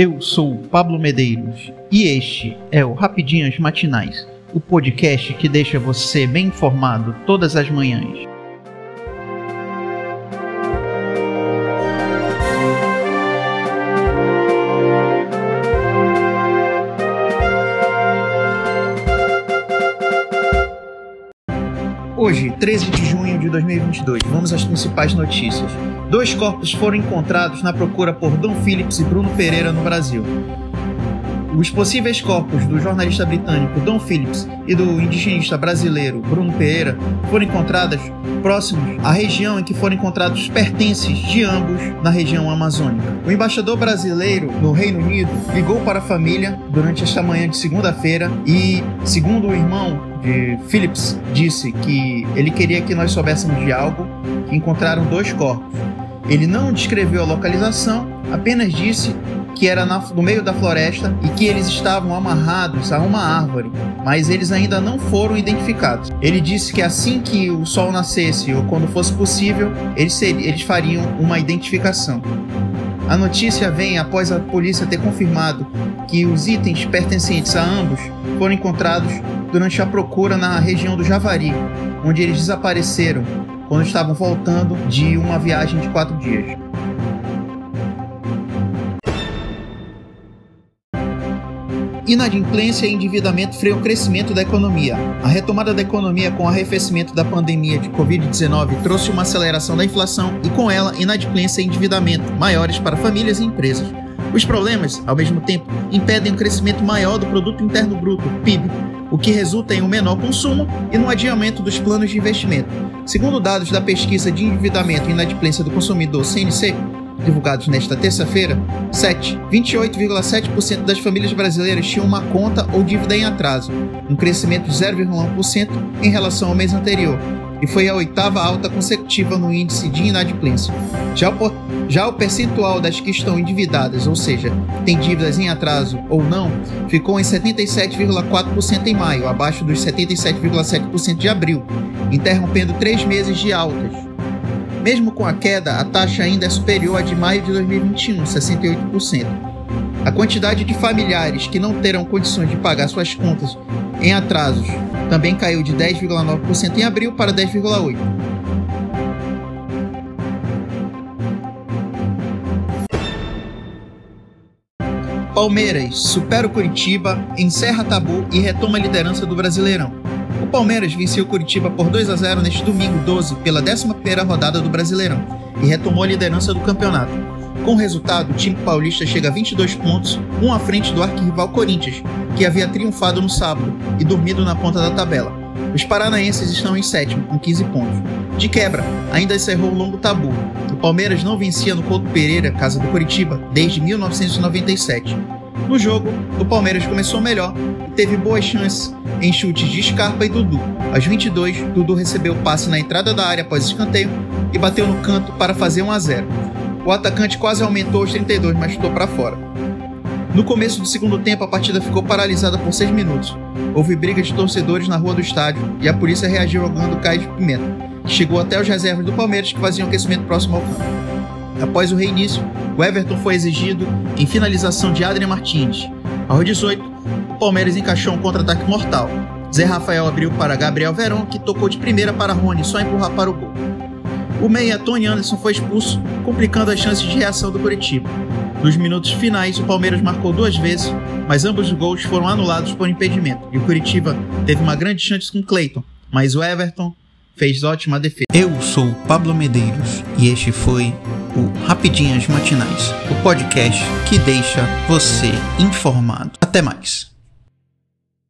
Eu sou Pablo Medeiros e este é o Rapidinhas Matinais, o podcast que deixa você bem informado todas as manhãs. Hoje, 13 de junho de 2022, vamos às principais notícias. Dois corpos foram encontrados na procura por Dom Phillips e Bruno Pereira no Brasil. Os possíveis corpos do jornalista britânico Don Phillips e do indigenista brasileiro Bruno Pereira foram encontrados próximos à região em que foram encontrados pertences de ambos na região amazônica. O embaixador brasileiro no Reino Unido ligou para a família durante esta manhã de segunda-feira e, segundo o irmão de Phillips, disse que ele queria que nós soubéssemos de algo, que encontraram dois corpos. Ele não descreveu a localização, apenas disse que era no meio da floresta e que eles estavam amarrados a uma árvore, mas eles ainda não foram identificados. Ele disse que assim que o sol nascesse ou quando fosse possível, eles, ser, eles fariam uma identificação. A notícia vem após a polícia ter confirmado que os itens pertencentes a ambos foram encontrados durante a procura na região do Javari, onde eles desapareceram quando estavam voltando de uma viagem de quatro dias. Inadimplência e endividamento freiam o crescimento da economia. A retomada da economia com o arrefecimento da pandemia de Covid-19 trouxe uma aceleração da inflação e, com ela, inadimplência e endividamento maiores para famílias e empresas. Os problemas, ao mesmo tempo, impedem um crescimento maior do produto interno bruto, PIB, o que resulta em um menor consumo e no adiamento dos planos de investimento. Segundo dados da pesquisa de endividamento e inadimplência do consumidor CNC, divulgados nesta terça-feira, 7, 28,7% das famílias brasileiras tinham uma conta ou dívida em atraso, um crescimento de 0,1% em relação ao mês anterior, e foi a oitava alta consecutiva no índice de inadimplência. Já o, já o percentual das que estão endividadas, ou seja, têm dívidas em atraso ou não, ficou em 77,4% em maio, abaixo dos 77,7% de abril, interrompendo três meses de altas mesmo com a queda, a taxa ainda é superior à de maio de 2021, 68%. A quantidade de familiares que não terão condições de pagar suas contas em atrasos também caiu de 10,9% em abril para 10,8%. Palmeiras supera o Curitiba, encerra tabu e retoma a liderança do Brasileirão. O Palmeiras venceu o Curitiba por 2 a 0 neste domingo 12 pela 11ª rodada do Brasileirão e retomou a liderança do campeonato. Com o resultado, o time paulista chega a 22 pontos, um à frente do arquirrival Corinthians, que havia triunfado no sábado e dormido na ponta da tabela. Os paranaenses estão em sétimo, com 15 pontos. De quebra, ainda encerrou o longo tabu. O Palmeiras não vencia no Couto Pereira, casa do Curitiba, desde 1997. No jogo, o Palmeiras começou melhor e teve boas chances em chutes de Scarpa e Dudu. Aos 22, Dudu recebeu o passe na entrada da área após escanteio e bateu no canto para fazer 1 a 0. O atacante quase aumentou aos 32, mas chutou para fora. No começo do segundo tempo, a partida ficou paralisada por 6 minutos. Houve briga de torcedores na rua do estádio e a polícia reagiu jogando cais de pimenta, que chegou até os reservas do Palmeiras que faziam aquecimento próximo ao campo. Após o reinício, o Everton foi exigido em finalização de Adrian Martins. Aos 18, o Palmeiras encaixou um contra-ataque mortal. Zé Rafael abriu para Gabriel Verón, que tocou de primeira para Rony, só empurrar para o gol. O meia Tony Anderson foi expulso, complicando as chances de reação do Curitiba. Nos minutos finais, o Palmeiras marcou duas vezes, mas ambos os gols foram anulados por impedimento. E o Curitiba teve uma grande chance com Cleiton, mas o Everton fez ótima defesa. Eu sou Pablo Medeiros e este foi o Rapidinhas Matinais, o podcast que deixa você informado. Até mais.